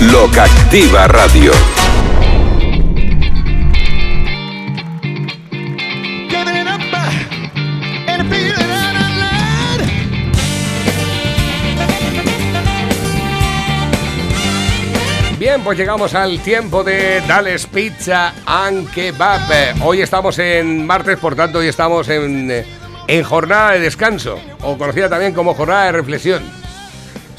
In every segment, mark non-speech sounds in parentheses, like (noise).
Locactiva Radio. Bien, pues llegamos al tiempo de Dales Pizza and Kebab. Hoy estamos en martes, por tanto, hoy estamos en, en jornada de descanso, o conocida también como jornada de reflexión.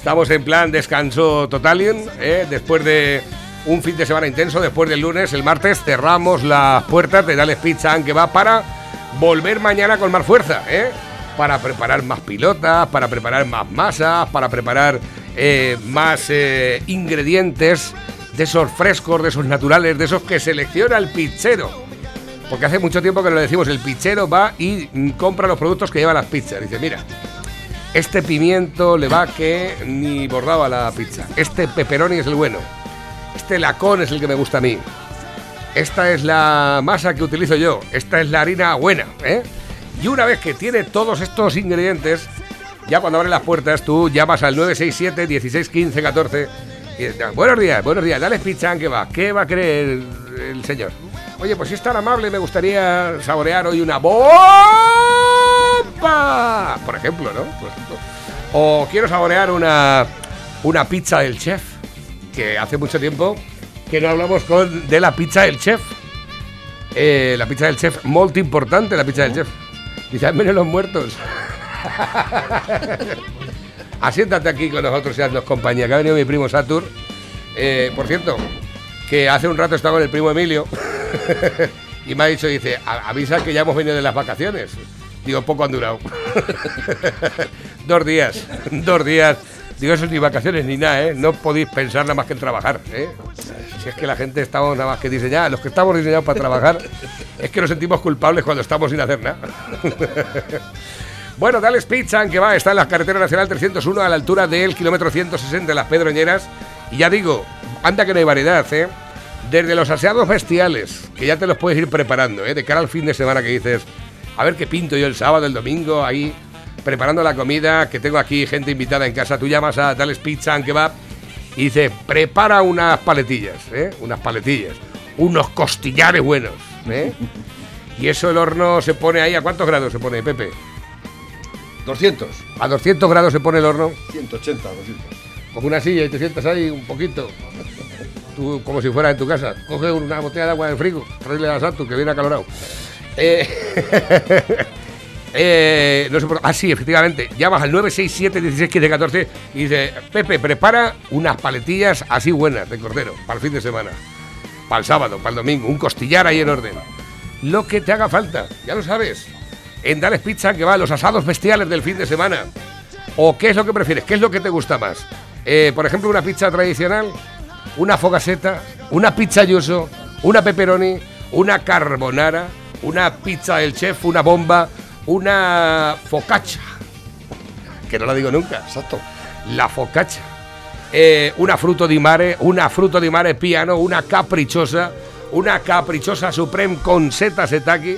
Estamos en plan descanso totalium, ¿eh? después de un fin de semana intenso, después del lunes, el martes, cerramos las puertas de Dales Pizza and Kebab para volver mañana con más fuerza, ¿eh? para preparar más pilotas, para preparar más masas, para preparar eh, más eh, ingredientes de esos frescos, de esos naturales, de esos que selecciona el pizzero. Porque hace mucho tiempo que lo decimos, el pizzero va y mm, compra los productos que lleva las pizzas. Dice, mira, este pimiento le va que ni bordado a la pizza. Este pepperoni es el bueno. Este lacón es el que me gusta a mí. Esta es la masa que utilizo yo. Esta es la harina buena. ¿eh? Y una vez que tiene todos estos ingredientes, ya cuando abren las puertas, tú llamas al 967 16 15 14 y buenos días, buenos días, dale pizza, ¿qué va? ¿Qué va a creer el, señor? Oye, pues si es tan amable, me gustaría saborear hoy una bomba, por ejemplo, ¿no? O quiero saborear una, una pizza del chef, que hace mucho tiempo que no hablamos con, de la pizza del chef. Eh, la pizza del chef, muy importante la pizza del chef. Dice, menos los muertos. (laughs) Asiéntate aquí con nosotros y haznos compañía, que ha venido mi primo Satur. Eh, por cierto, que hace un rato estaba con el primo Emilio (laughs) y me ha dicho, dice, avisa que ya hemos venido de las vacaciones. Digo, poco han durado. (laughs) dos días, dos días. Digo, eso ni vacaciones ni nada, ¿eh? No podéis pensar nada más que en trabajar, ¿eh? Si es que la gente estamos nada más que diseñada, los que estamos diseñados para trabajar, es que nos sentimos culpables cuando estamos sin hacer nada. (laughs) Bueno, Dales Pizza, que va, está en la carretera nacional 301 a la altura del kilómetro 160 de las Pedroñeras. Y ya digo, anda que no hay variedad, ¿eh? Desde los aseados bestiales, que ya te los puedes ir preparando, ¿eh? De cara al fin de semana que dices, a ver qué pinto yo el sábado, el domingo, ahí preparando la comida, que tengo aquí gente invitada en casa. Tú llamas a Dales Pizza, que va, y dice, prepara unas paletillas, ¿eh? Unas paletillas, unos costillares buenos, ¿eh? (laughs) Y eso el horno se pone ahí, ¿a cuántos grados se pone, Pepe? 200. A 200 grados se pone el horno. 180, 200. Coge una silla y te sientas ahí un poquito. Tú, como si fuera en tu casa. Coge una botella de agua del frigo, traerle a Santos, que viene acalorado. Eh, (laughs) eh, no sé ah, sí, efectivamente. Llamas al 967 16 14 y dice: Pepe, prepara unas paletillas así buenas de cordero para el fin de semana. Para el sábado, para el domingo. Un costillar ahí en orden. Lo que te haga falta, ya lo sabes en Dales Pizza que va a los asados bestiales del fin de semana. ¿O qué es lo que prefieres? ¿Qué es lo que te gusta más? Eh, por ejemplo, una pizza tradicional, una fogaseta, una pizza yuso, una pepperoni, una carbonara, una pizza del chef, una bomba, una focaccia. Que no la digo nunca, exacto. La focaccia. Eh, una fruto di mare, una fruto di mare piano, una caprichosa, una caprichosa supreme con seta setaki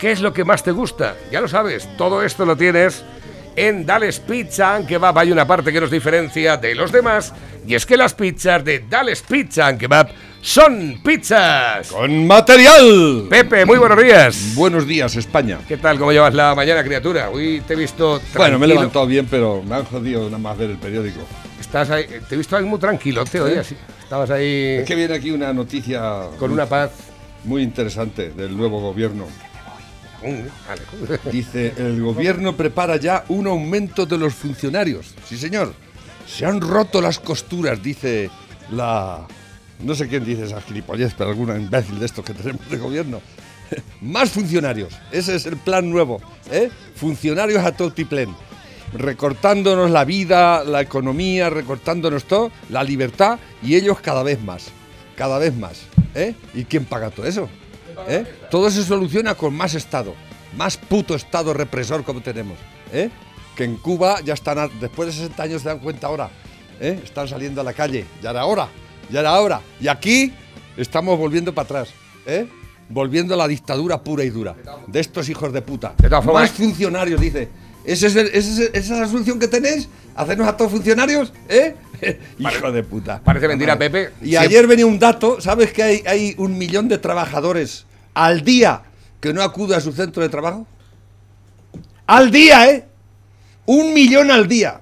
¿Qué es lo que más te gusta? Ya lo sabes, todo esto lo tienes en Dales Pizza and Kebab. Hay una parte que nos diferencia de los demás y es que las pizzas de Dales Pizza and son pizzas. Con material. Pepe, muy buenos días. Buenos días, España. ¿Qué tal? ¿Cómo llevas la mañana, criatura? Hoy te he visto tranquilo. Bueno, me he levantado bien, pero me han jodido nada más ver el periódico. Estás ahí, te he visto ahí muy tranquilo, te oye, así. Estabas ahí... Es que viene aquí una noticia... Con una paz. Muy interesante del nuevo gobierno. (laughs) Dice, el gobierno prepara ya un aumento de los funcionarios. Sí, señor. Se han roto las costuras, dice la... No sé quién dice esa gilipollez, pero alguna imbécil de estos que tenemos de gobierno. (laughs) Más funcionarios. Ese es el plan nuevo. ¿eh? Funcionarios a totiplén. Recortándonos la vida, la economía, recortándonos todo, la libertad y ellos cada vez más. Cada vez más. ¿eh? ¿Y quién paga todo eso? ¿Eh? Todo se soluciona con más Estado, más puto Estado represor como tenemos. ¿eh? Que en Cuba ya están, después de 60 años se dan cuenta ahora, ¿eh? están saliendo a la calle, ya era hora, ya era hora. Y aquí estamos volviendo para atrás, volviendo a la dictadura pura y dura de estos hijos de puta. De todas formas, más funcionarios, dice. ¿Ese es el- ese es ¿Esa es la solución que tenéis? ¿Hacernos a todos funcionarios? ¿Eh? (laughs) Hijo de puta. parece mentira, Pepe. Y ayer venía un dato, ¿sabes que hay, hay un millón de trabajadores al día que no acude a su centro de trabajo? Al día, ¿eh? Un millón al día.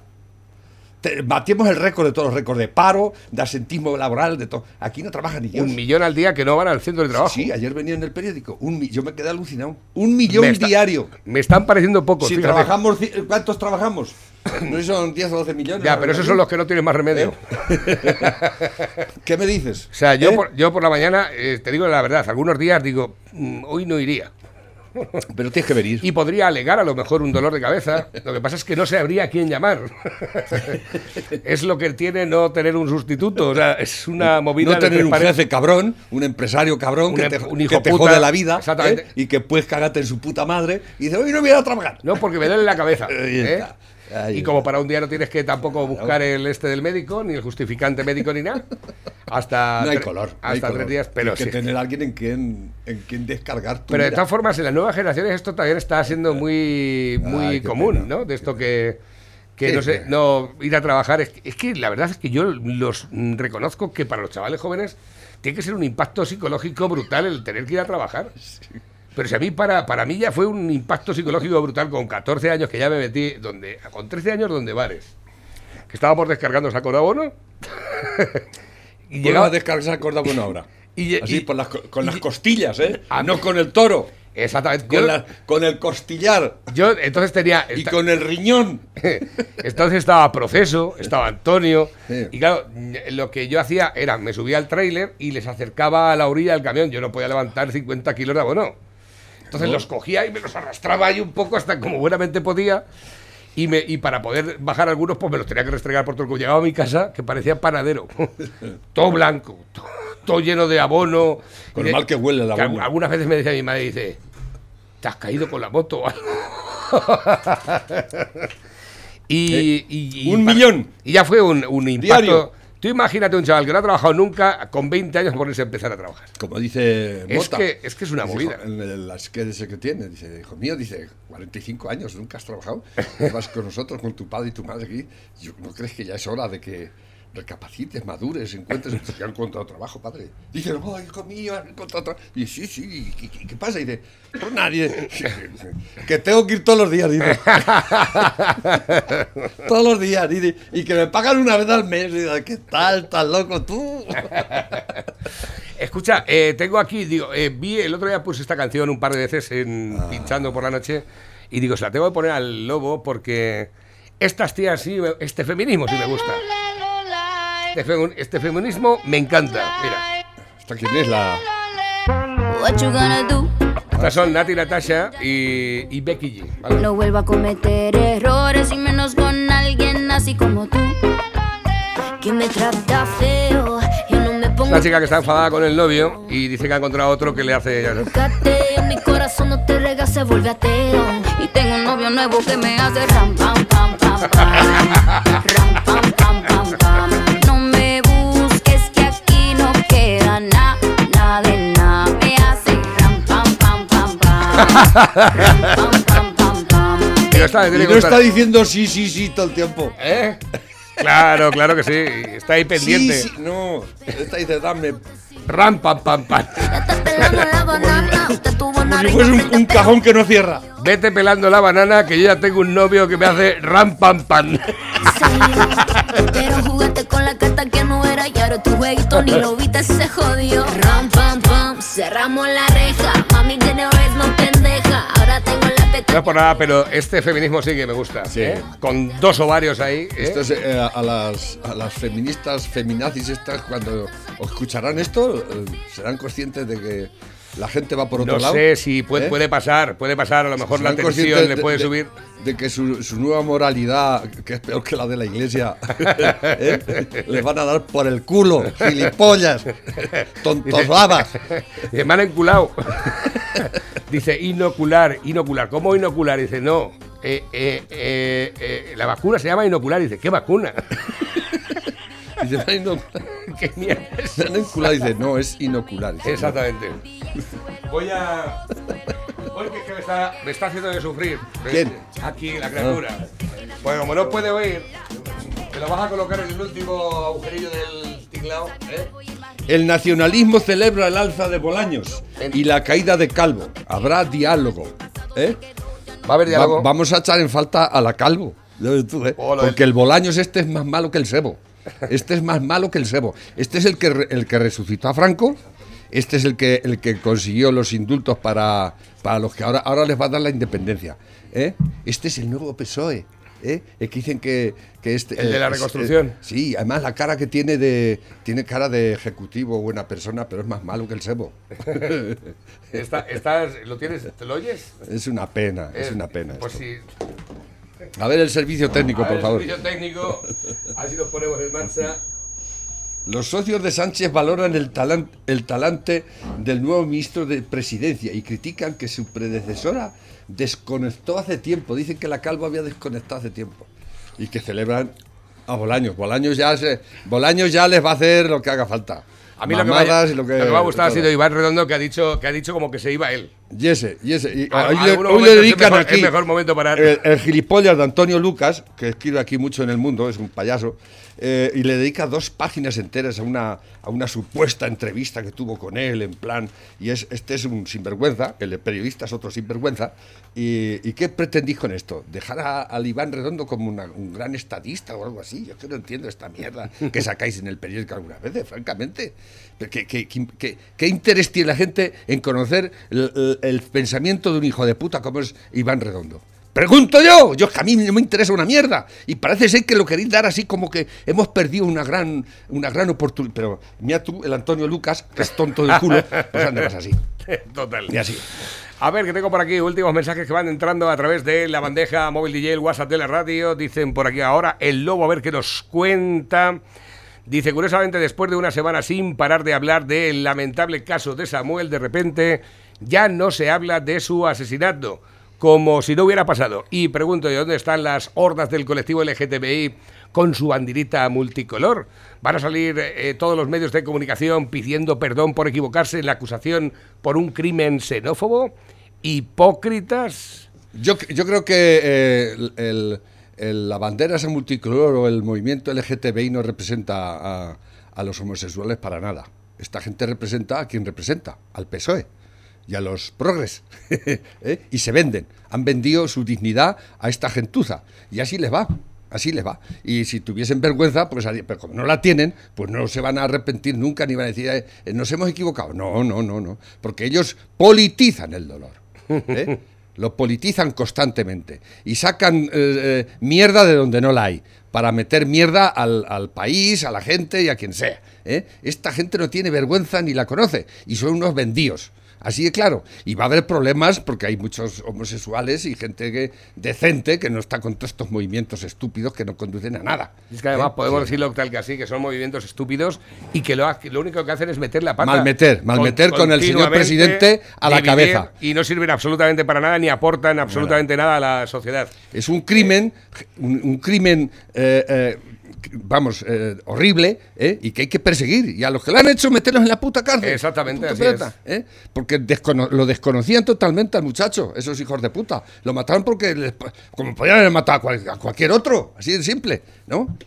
Te- batimos el récord de todos los récords de paro, de asentismo laboral, de todo. Aquí no trabaja ni Dios. Un millón al día que no van al centro de trabajo. Sí, ayer venía en el periódico. Un yo me quedé alucinado. Un millón Me está- diario. Me están pareciendo pocos. Si fíjate. trabajamos, ¿cuántos trabajamos? (coughs) No sé si son 10 o 12 millones. Ya, pero esos son los que no tienen más remedio. (laughs) ¿Qué me dices? O sea, yo, ¿Eh? por, yo por la mañana, eh, te digo la verdad, algunos días digo, "Mm, hoy no iría. (laughs) Pero tienes que venir. Y podría alegar a lo mejor un dolor de cabeza. Lo que pasa es que no sabría a quién llamar. (laughs) es lo que tiene no tener un sustituto. O sea, es una movida. no de tener un jefe cabrón, un empresario cabrón Un que em- te, un hijo que te puta, jode la vida. ¿eh? y que puedes cagarte en su puta madre y dice, hoy no voy a trabajar. No, porque me duele la cabeza. ¿eh? Ahí Y como para un día no tienes que tampoco buscar el este del médico, ni el justificante médico, ni nada. Hasta No hay tre- color. no hay Hasta color. tres días, pero Hay que sí. tener a alguien en quien, en quien descargar tu Pero de todas formas, en las nuevas generaciones esto también está siendo muy, muy Ay, qué común, pena. ¿no? De esto que, que Sí, no sé, no ir a trabajar. Es, que- es que la verdad es que yo los mm, reconozco que para los chavales jóvenes tiene que ser un impacto psicológico brutal el tener que ir a trabajar. Pero si a mí, para, para mí ya fue un impacto psicológico brutal con 14 años que ya me metí, donde, con 13 años donde bares. Que estábamos descargando saco de abono. (laughs) y Llegaba llegaba a descargar esa corda buena hora. (laughs) Y- Así, y- por las co- con y- las costillas, ¿eh? No con el toro. Exactamente. Con, Yo, la- con el costillar. yo entonces tenía. Y esta- con el riñón. (laughs) Entonces estaba Proceso, estaba Antonio. Sí. Y claro, lo que yo hacía era, me subía al tráiler y les acercaba a la orilla del camión. Yo no podía levantar 50 kilos de abono. Entonces los cogía y me los arrastraba ahí un poco hasta como buenamente podía. Y, me, y para poder bajar algunos, pues me los tenía que restregar por todo el cuerpo. Llegaba a mi casa que parecía panadero. (laughs) todo blanco, todo, todo lleno de abono. Con de- mal que huele el que abono. Algunas veces me decía mi madre, dice, ¿te has caído con la moto (laughs) o algo?". y, y- y- Eh, un para- millón. Y ya fue un, un impacto. Diario. Tú imagínate un chaval que no ha trabajado nunca, con 20 años ponerse a empezar a trabajar. Como dice Es Mota. que- es que es una movida. "Jo, En el- las que ese que tiene, dice, hijo mío, dice, 45 años, nunca has trabajado. Vas con nosotros, con tu padre y tu madre aquí. ¿No crees que ya es hora de que recapacites, madures, encuentres? Ya han encontrado trabajo, padre. Dice, no, hijo mío, han encontrado trabajo. Y sí, sí, ¿y, y- y qué pasa? Y dice, pues nadie. (laughs) Que tengo que ir todos los días, dice. (laughs) todos los días, dice. Y que me pagan una vez al mes. Dice, ¿qué tal? ¿Estás loco tú? (laughs) Escucha, eh, tengo aquí, digo, eh, vi el otro día puse esta canción un par de veces en, Ah. pinchando por la noche y digo, se la tengo que poner al lobo porque estas tías sí, este feminismo sí me gusta. Este, femi- este feminismo me encanta. Mira, ¿Esta quién es la...? What you gonna do? estas son Nati Natasha y, y Becky G. ¿vale? No vuelvo a cometer errores y menos con alguien así como tú. Que me trata feo. Yo no me pongo. Una chica que está enfadada con el novio y dice que ha encontrado otro que le hace... Cateo, mi corazón no te rega, se vuelve ateo. Y tengo un novio nuevo que me hace ram, pam, pam, pam, pam. (laughs) Ram, pam, pam, pam, pam. (laughs) Y no está diciendo sí, sí, sí todo el tiempo. ¿Eh? Claro, claro que sí. Está ahí pendiente. Sí, sí, no. Esta dice, dame. Ram, pam, pam, pam. Como si fuese un, un cajón que no cierra. Vete pelando la banana que yo ya tengo un novio que me hace ram, pam, pam. Pero jugaste con la carta que no era y ahora tu jueguito ni lo viste, se jodió. Ram, pam, pam, cerramos la reja. Mami tiene vez no pendeja. Ahora tengo la No es por nada, pero este feminismo sí que me gusta. Sí. ¿eh? Con dos ovarios ahí. ¿eh? Esto es, eh, a, las, a las feministas, feminazis estas, cuando escucharán esto, eh, serán conscientes de que la gente va por otro No lado. sé si puede, ¿eh? puede pasar, puede pasar. A lo mejor la tensión le de- puede de- subir. De que su, su nueva moralidad, que es peor que la de la iglesia, (laughs) ¿eh? les van a dar por el culo, gilipollas, tontos babas. Dice, me han enculado. Dice, inocular, inocular. ¿Cómo inocular? Dice, no. eh, eh, la vacuna se llama inocular. Dice, ¿qué vacuna? (laughs) Dice, "Me han inoculado". ¿Qué mierda es? Me han enculado. Dice, no, es inocular. Dice, Exactamente. Voy a. Porque es que me está, me está haciendo de sufrir. ¿Quién? Aquí, la criatura. Pues como no puede oír, te lo vas a colocar en el último agujerillo del tinglao, ¿eh? El nacionalismo celebra el alza de Bolaños y la caída de Calvo. Habrá diálogo. ¿eh? Va a haber Va- diálogo. vamos a echar en falta a la Calvo. Ya ves tú, ¿eh? Oh, Porque el Bolaños este es más malo que el Sebo. Este es más malo que el Sebo. Este es el que, el que resucitó a Franco. Este es el que, el que consiguió los indultos para, para los que ahora, ahora les va a dar la independencia. ¿eh? Este es el nuevo PSOE. ¿eh? Es que dicen que, que este. El de la es- reconstrucción. eh, sí, además la cara que tiene de. Tiene cara de ejecutivo, buena persona, pero es más malo que el Sebo. (laughs) Está- estás, ¿Lo tienes? ¿Te lo oyes? Es una pena, es Eh, una pena. Pues esto. sí. A ver el servicio técnico, A por ver, favor. servicio técnico. Así nos ponemos en marcha. Los socios de Sánchez valoran el, talan- el talante del nuevo ministro de Presidencia y critican que su predecesora desconectó hace tiempo. Dicen que la calva había desconectado hace tiempo. Y que celebran a Bolaños. Bolaños ya, se, Bolaños ya les va a hacer lo que haga falta. A mí lo que, me, Mamadas ha- lo que, lo que me ha gustado ha sido Iván Redondo que ha dicho que ha dicho como que se iba él. Y ese, y A- hoy hoy le dedican mejor- aquí. es mejor momento para- El, el gilipollas de Antonio Lucas, que escribe aquí mucho en el mundo, es un payaso, eh, y le dedica dos páginas enteras a una, a una supuesta entrevista que tuvo con él, en plan. Y es, este es un sinvergüenza, el periodista es otro sinvergüenza. ¿Y, qué pretendís con esto? ¿Dejar a- al Iván Redondo como un gran estadista o algo así? Yo que no entiendo esta mierda que sacáis en el periódico algunas veces, francamente. Pero ¿Qué, qué- qué- qué- interés tiene la gente en conocer el pensamiento de un hijo de puta como es Iván Redondo? Pregunto yo, yo es que a mí no me interesa una mierda. Y parece ser que lo queréis dar así como que hemos perdido una gran, una gran oportunidad. Pero mira tú, el Antonio Lucas, que es tonto del culo, pues ande más así. (laughs) Total. Y así. A ver, que tengo por aquí últimos mensajes que van entrando a través de la bandeja móvil DJ, el WhatsApp de la radio. Dicen por aquí ahora, el lobo, a ver qué nos cuenta. Dice, curiosamente, después de una semana sin parar de hablar del lamentable caso de Samuel, de repente ya no se habla de su asesinato, como si no hubiera pasado. Y pregunto, ¿y dónde están las hordas del colectivo LGTBI con su bandirita multicolor? ¿Van a salir eh, todos los medios de comunicación pidiendo perdón por equivocarse en la acusación por un crimen xenófobo? ¿Hipócritas? Yo, yo creo que eh, el- la bandera esa multicolor o el movimiento LGTBI no representa a, a los homosexuales para nada. Esta gente representa a quien representa, al PSOE y a los progres. (laughs) ¿eh? Y se venden. Han vendido su dignidad a esta gentuza. Y así les va. Así les va. Y si tuviesen vergüenza, pues pero como no la tienen, pues no se van a arrepentir nunca ni van a decir, "Eh, eh, nos hemos equivocado. No, no, no, no. Porque ellos politizan el dolor. ¿eh? (laughs) Lo politizan constantemente y sacan eh, mierda de donde no la hay para meter mierda al, al país, a la gente y a quien sea. Esta gente no tiene vergüenza ni la conoce y son unos vendidos. Así de claro. Y va a haber problemas porque hay muchos homosexuales y gente que, decente que no está con todos estos movimientos estúpidos que no conducen a nada. Es que además ¿eh? podemos Sí. decirlo tal que así, que son movimientos estúpidos y que lo, único que hacen es meter la pata. Malmeter, malmeter con el señor presidente a la cabeza. Y no sirven absolutamente para nada ni aportan absolutamente nada a la sociedad. Es un crimen, un, un crimen, eh, eh, vamos, eh, horrible, ¿eh? y que hay que perseguir. Y a los que lo han hecho, meterlos en la puta cárcel. Exactamente, Punto así pelota, ¿eh? Porque descono- lo desconocían totalmente al muchacho, esos hijos de puta. Lo mataron porque, les- como podían haber matado a, cual- a cualquier otro, así de simple, ¿no?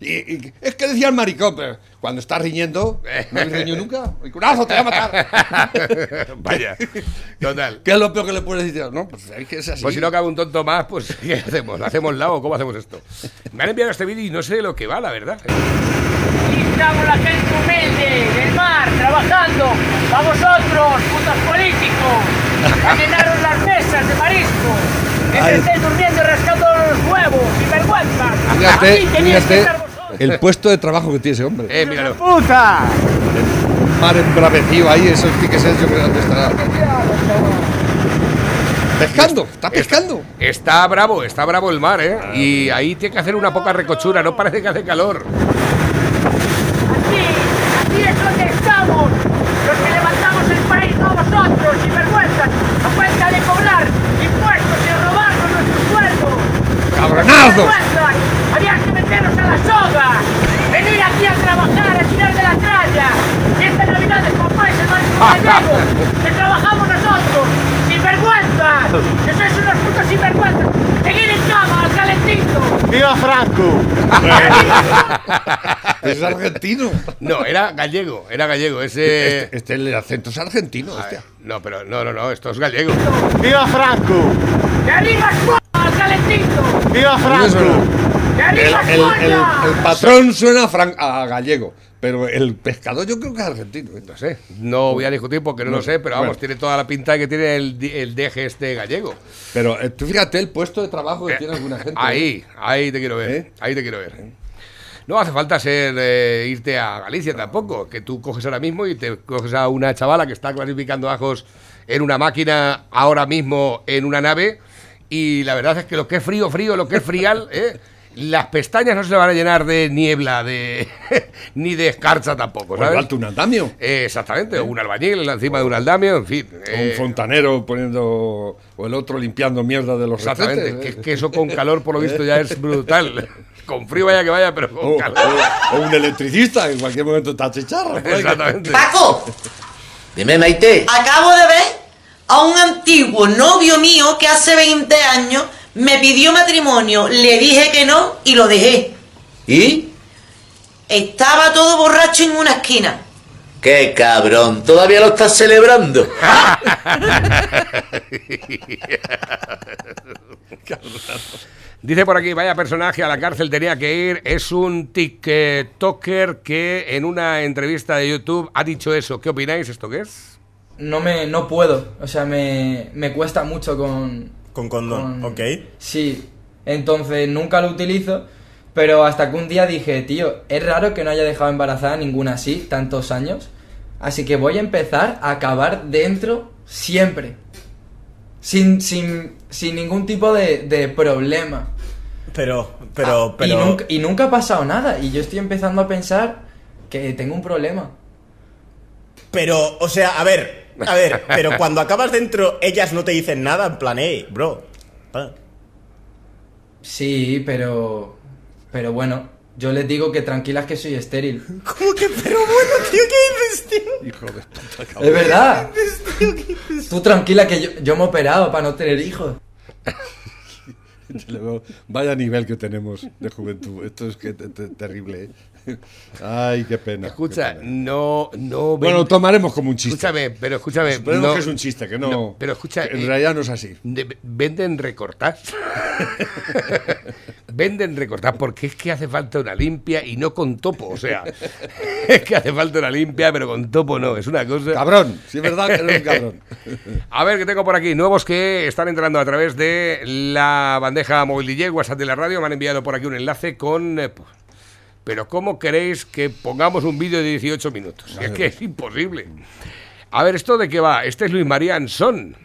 Y, y es que decía el maricón, pero cuando está riñendo, no le riñó nunca. ¡El curazo, te voy a matar! (laughs) Vaya, total. ¿Qué es lo peor que le puedes decir? No, pues es que es así. Pues si no cabe un tonto más, pues (laughs) ¿qué hacemos? ¿Lo hacemos lado o cómo hacemos esto? Me han enviado este vídeo y no sé de lo que va, la verdad. Aquí estamos la gente humilde del mar, trabajando. A vosotros, putos políticos, a llenaros las mesas de marisco. Que Ay. estéis durmiendo y rascando los huevos, sin vergüenza. Fíjate, Aquí teníais que estar vosotros. El puesto de trabajo que tiene ese hombre. Eh, míralo. ¡Puta! mar embravecido ahí, eso sí que es yo creo que estará. Pescando, está pescando. Está bravo, está bravo el mar, ¿eh? Y ahí tiene que hacer una poca recochura, no parece que hace calor. Aquí, aquí es donde estamos. Los que levantamos el país, no vosotros, sin vergüenza. A cuenta de cobrar impuestos y robarnos nuestros sueldos. ¡Cabronazo! Había que meternos a la soga. Venir aquí a trabajar, a tirar de la tralla. Y esta Navidad es papá es el maestro gallego. Que trabajamos nosotros. ¡Sin vergüenza! ¡Que sois unos putos sinvergüenzas! ¡Seguid ¡Viva Franco! (laughs) Es argentino. No, era gallego, era gallego. Ese. Este, este el acento es argentino, hostia. No, pero no, no, no, esto es gallego. ¡Viva Franco! ¡Que viva calentito! ¡Viva Franco! ¡Que El, viva el- el- España! el patrón suena a, a gallego, pero el pescador yo creo que es argentino. ¿eh? No sé, no voy a discutir porque no, lo sé, pero vamos, Bueno. tiene toda la pinta de que tiene el, deje este gallego. Pero eh, tú fíjate el puesto de trabajo que tiene alguna gente. ¿eh? Ahí, ahí te quiero ver, ¿Eh? ahí te quiero ver. No hace falta ser eh, irte a Galicia tampoco, que tú coges ahora mismo y te coges a una chavala que está clasificando ajos en una máquina ahora mismo en una nave y la verdad es que lo que es frío, frío, lo que es frial, ¿eh? (laughs) las pestañas no se le van a llenar de niebla, de (laughs) ni de escarcha tampoco, O ¿sabes? un andamio. Eh, exactamente, o un albañil encima de un andamio, en fin. o eh, un fontanero poniendo. O el otro limpiando mierda de los Exactamente, que, ¿eh? que eso con calor por lo visto ya es (laughs) brutal. Con frío vaya que vaya, pero con O, calor. o- o un electricista, en cualquier momento está chicharro. Exactamente. Paco, Dime, Maite. acabo de ver a un antiguo novio mío que hace 20 años me pidió matrimonio, le dije que no y lo dejé. ¿Y? Estaba todo borracho en una esquina. ¡Qué cabrón! ¿Todavía lo estás celebrando? (laughs) Dice por aquí, vaya personaje a la cárcel tenía que ir. Es un TikToker que en una entrevista de YouTube ha dicho eso. ¿Qué opináis? ¿Esto qué es? No me no puedo, o sea, me, me cuesta mucho con... Con condón, ok. Sí, entonces nunca lo utilizo, pero hasta que un día dije, tío, es raro que no haya dejado embarazada ninguna así, tantos años, así que voy a empezar a acabar dentro siempre, sin, sin, sin ningún tipo de, de problema. Pero, pero, Ah, pero. Y, nunca, y nunca ha pasado nada, y yo estoy empezando a pensar que tengo un problema. Pero, o sea, a ver, a ver, pero cuando acabas dentro, ellas no te dicen nada, en plan, hey, bro. pa". Sí, pero... Pero bueno, yo les digo que tranquilas que soy estéril. ¿Cómo que? Pero bueno, tío, ¿qué dices, tío? Hijo de puta, Es verdad. Tú tranquila que yo, yo me he operado para no tener hijos. (laughs) Vaya nivel que tenemos de juventud. Esto es que te- te- terrible. ¿eh? Ay, qué pena. Escucha, qué pena. no, no. Bueno, lo ven- tomaremos como un chiste. Escúchame, pero escúchame. Esperemos no- que es un chiste, que no. no, pero escucha, en eh, realidad no es así. de- venden recortar. (laughs) venden recortar porque es que hace falta una limpia y no con topo. O sea, (laughs) es que hace falta una limpia, pero con topo no. Es una cosa. Cabrón, sí es verdad que eres un cabrón. (laughs) A ver, que tengo por aquí? Nuevos que están entrando a través de la bandeja móvil DJ, WhatsApp de la radio. Me han enviado por aquí un enlace con... eh, pues, pero ¿cómo queréis que pongamos un vídeo de 18 minutos? Es que es imposible. A ver, ¿esto de qué va? Este es Luis María Ansón.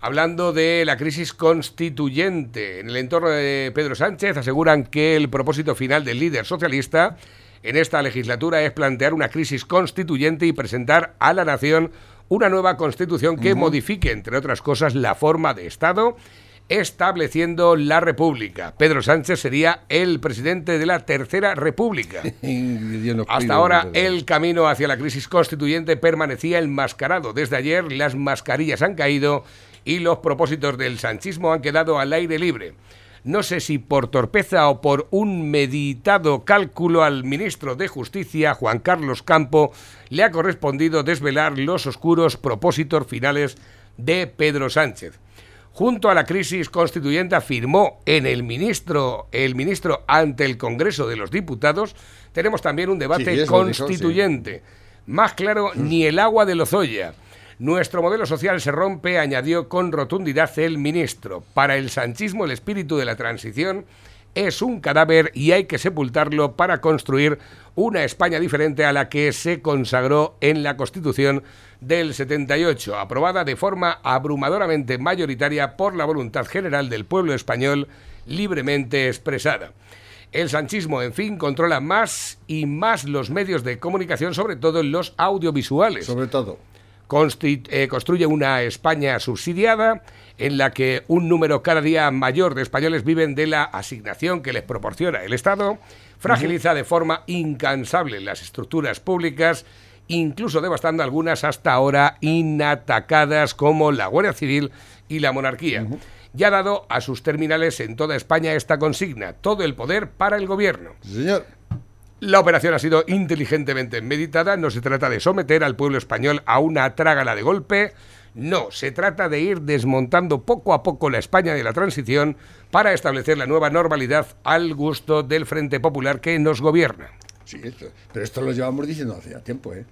Hablando de la crisis constituyente. En el entorno de Pedro Sánchez aseguran que el propósito final del líder socialista en esta legislatura es plantear una crisis constituyente y presentar a la nación una nueva constitución que modifique, entre otras cosas, la forma de Estado, estableciendo la República. Pedro Sánchez sería el presidente de la Tercera República. (laughs) Hasta ahora el camino hacia la crisis constituyente permanecía enmascarado. Desde ayer las mascarillas han caído y los propósitos del sanchismo han quedado al aire libre. No sé si por torpeza o por un meditado cálculo al ministro de Justicia, Juan Carlos Campo, le ha correspondido desvelar los oscuros propósitos finales de Pedro Sánchez. Junto a la crisis constituyente afirmó en el ministro, el ministro ante el Congreso de los Diputados, tenemos también un debate Sí, eso dijo, sí. constituyente. Más claro, ni el agua de Lozoya. Nuestro modelo social se rompe, añadió con rotundidad el ministro. Para el sanchismo, el espíritu de la transición es un cadáver y hay que sepultarlo para construir una España diferente a la que se consagró en la Constitución del 78, aprobada de forma abrumadoramente mayoritaria por la voluntad general del pueblo español libremente expresada. El sanchismo, en fin, controla más y más los medios de comunicación, sobre todo los audiovisuales. Sobre todo. Eh, construye una España subsidiada en la que un número cada día mayor de españoles viven de la asignación que les proporciona el Estado, fragiliza de forma incansable las estructuras públicas, incluso devastando algunas hasta ahora inatacadas como la Guardia Civil y la monarquía. y ha dado a sus terminales en toda España esta consigna, todo el poder para el gobierno. Sí, señor. La operación ha sido inteligentemente meditada, no se trata de someter al pueblo español a una trágala de golpe, no, se trata de ir desmontando poco a poco la España de la transición para establecer la nueva normalidad al gusto del Frente Popular que nos gobierna. Sí, esto- pero esto lo llevamos diciendo hace tiempo, ¿eh?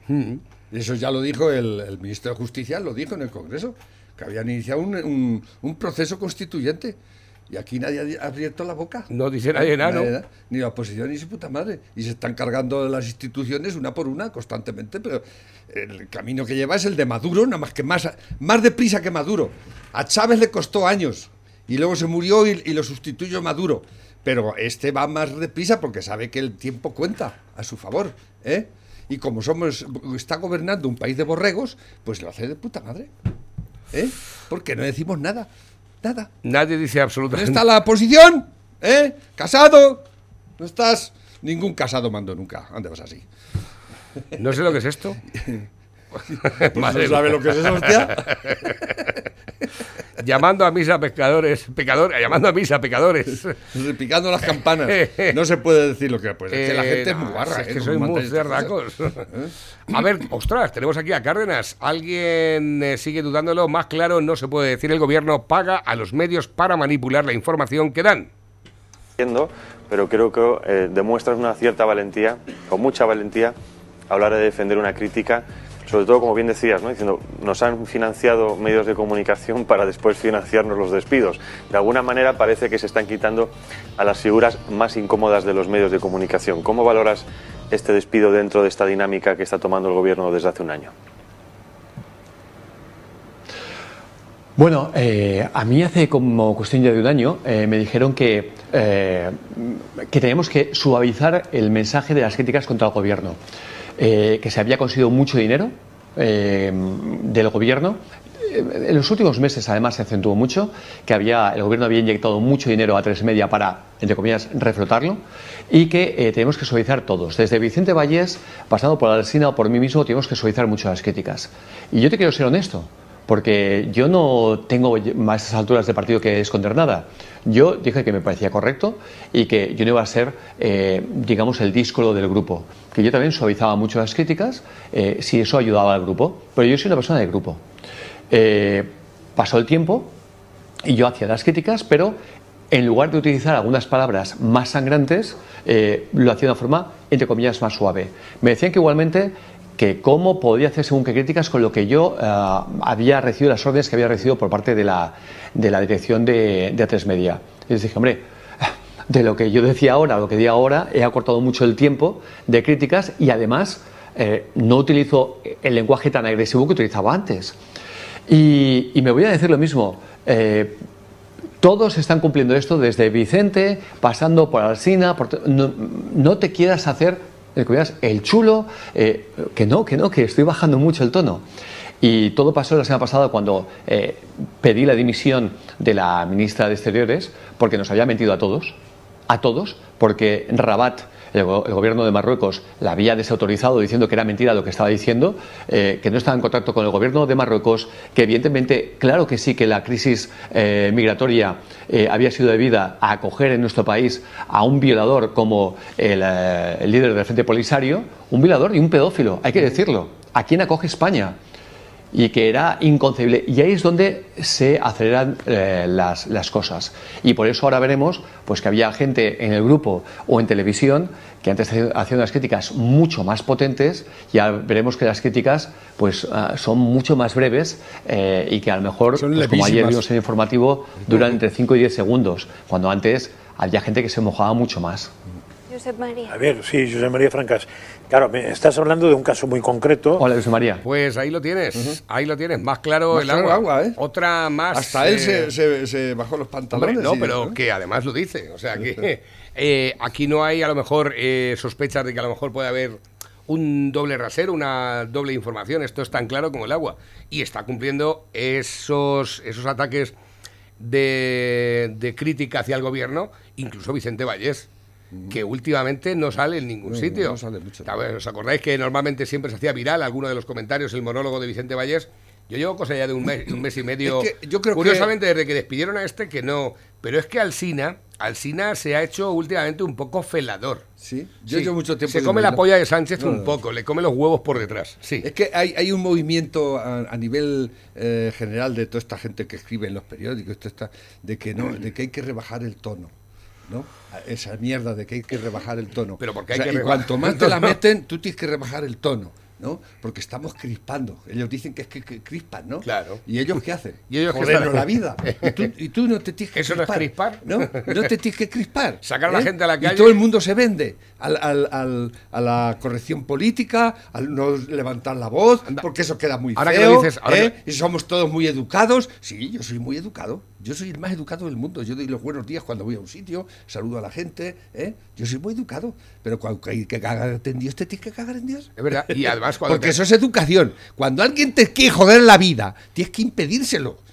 Y Eso ya lo dijo el, el ministro de Justicia, lo dijo en el Congreso, que habían iniciado un, un- un proceso constituyente. Y aquí nadie ha abierto la boca. No dice nadie nada, ¿no? Nadie, Ni la oposición ni su puta madre. Y se están cargando las instituciones una por una constantemente, pero el camino que lleva es el de Maduro, nada más que más, más deprisa que Maduro. A Chávez le costó años y luego se murió y, y lo sustituyó Maduro. Pero este va más deprisa porque sabe que el tiempo cuenta a su favor. ¿eh? Y como somos, está gobernando un país de borregos, pues lo hace de puta madre. ¿eh? Porque no decimos nada. Nada. Nadie dice ¿Dónde absolutamente está la oposición? ¿Eh? ¿Casado? No estás. Ningún casado mando nunca. ¿Dónde vas así? No sé lo que es esto. (laughs) Pues Madre ¿No sabe lo que es eso, hostia? (laughs) llamando a misa pecadores, pecador, llamando a misa pecadores. Picando las campanas. (laughs) No se puede decir lo que pues. Es que la Eh, gente es muy no, guarra. Es ¿eh? que No soy muy cerdacos. (laughs) A ver, ostras, tenemos aquí a Cárdenas. Alguien eh, sigue dudándolo. Más claro, no se puede decir. El gobierno paga a los medios para manipular la información que dan. Entiendo, pero creo que eh, demuestras una cierta valentía, con mucha valentía, a la hora de defender una crítica, sobre todo, como bien decías, ¿no? diciendo, nos han financiado medios de comunicación para después financiarnos los despidos. De alguna manera parece que se están quitando a las figuras más incómodas de los medios de comunicación. ¿Cómo valoras este despido dentro de esta dinámica que está tomando el gobierno desde hace un año? Bueno, eh, a mí hace como cuestión ya de un año eh, me dijeron que, eh, que teníamos que suavizar el mensaje de las críticas contra el gobierno, eh, que se había conseguido mucho dinero eh, del gobierno. Eh, En los últimos meses, además, se acentuó mucho que había, el gobierno había inyectado mucho dinero a tres media para, entre comillas, reflotarlo y que eh, tenemos que suavizar todos. Desde Vicente Vallés, pasando por Alsina o por mí mismo, tenemos que suavizar mucho las críticas. Y yo te quiero ser honesto porque yo no tengo a estas alturas de partido que esconder nada. Yo dije que me parecía correcto y que yo no iba a ser, eh, digamos, el díscolo del grupo. Que yo también suavizaba mucho las críticas eh, si eso ayudaba al grupo. Pero yo soy una persona del grupo. Eh, pasó el tiempo y yo hacía las críticas, pero en lugar de utilizar algunas palabras más sangrantes, eh, lo hacía de una forma, entre comillas, más suave. Me decían que igualmente que cómo podía hacer según qué críticas con lo que yo eh, había recibido, las órdenes que había recibido por parte de la, de la dirección de, de A3 Media. Y les dije, hombre, de lo que yo decía ahora lo que digo ahora, he acortado mucho el tiempo de críticas y además eh, no utilizo el lenguaje tan agresivo que utilizaba antes. Y, me voy a decir lo mismo. eh, todos están cumpliendo esto desde Vicente, pasando por Alsina. Por no, te quieras hacer veas, el chulo, eh, que no, que no, que estoy bajando mucho el tono. Y todo pasó la semana pasada cuando eh, pedí la dimisión de la ministra de Exteriores porque nos había mentido a todos, a todos, porque Rabat, el, go- el gobierno de Marruecos, la había desautorizado diciendo que era mentira lo que estaba diciendo, eh, que no estaba en contacto con el gobierno de Marruecos, que evidentemente, claro que sí, que la crisis eh, migratoria eh, había sido debida a acoger en nuestro país a un violador como el, el líder del Frente Polisario, un violador y un pedófilo, hay que decirlo. ¿A quién acoge España? Y que era inconcebible. Y ahí es donde se aceleran eh, las, las cosas. Y por eso ahora veremos pues, que había gente en el grupo o en televisión que antes hacían unas críticas mucho más potentes y ahora veremos que las críticas pues, ah, son mucho más breves eh, y que a lo mejor, pues, como ayer vimos en el informativo, duran entre 5 y 10 segundos, cuando antes había gente que se mojaba mucho más. Josep María. A ver, sí, José María Francas. Claro, me estás hablando de un caso muy concreto. Hola, José María. Pues ahí lo tienes, ahí lo tienes, más claro Más el claro agua. el agua, ¿eh? Otra más. Hasta él eh, se, se- se bajó los pantalones. Hombre, no, y- pero que además lo dice. O sea que (laughs) eh, aquí no hay a lo mejor eh, sospechas de que a lo mejor puede haber un doble rasero, una doble información. Esto es tan claro como el agua. Y está cumpliendo esos, esos ataques de, de crítica hacia el gobierno, incluso Vicente Vallés. Que últimamente no sale en ningún No, sitio. no sale mucho. ¿Os acordáis que normalmente siempre se hacía viral alguno de los comentarios, el monólogo de Vicente Vallés? Yo llevo cosa ya de un mes, un mes y medio. Es que yo creo que- curiosamente, desde que despidieron a este, que no. Pero es que Alsina, Alsina se ha hecho últimamente un poco felador. Sí, yo llevo mucho tiempo Se come la polla de Sánchez No, un poco, le come los huevos por detrás. Sí. Es que hay, hay un movimiento a, a nivel eh, general de toda esta gente que escribe en los periódicos, de que no, de que hay que rebajar el tono. ¿No? Esa mierda de que hay que rebajar el tono. Pero porque O hay sea, que y rebajar cuanto más te la meten, tú tienes que rebajar el tono. ¿No? Porque estamos crispando. Ellos dicen que es que, que crispan, ¿no? Claro. ¿Y ellos qué hacen? Y ellos que Jodernos la vida. Y tú, y tú no te tienes que (laughs) ¿Eso no es crispar? ¿no? No te tienes que crispar. ¿eh? (laughs) Sacar a la gente a la calle. Y todo el mundo se vende al- al- al- a la corrección política, al no levantar la voz, porque eso queda muy Ahora que feo. lo dices, ahora ¿eh? Y somos todos muy educados. Sí, yo soy muy educado. Yo soy el más educado del mundo. Yo doy los buenos días cuando voy a un sitio, saludo a la gente. ¿eh? Yo soy muy educado. Pero cuando hay que cagar en Dios, te tienes que cagar en Dios. Es verdad. Y además, cuando. Porque te- eso es educación. Cuando alguien te quiere joder la vida, tienes que impedírselo.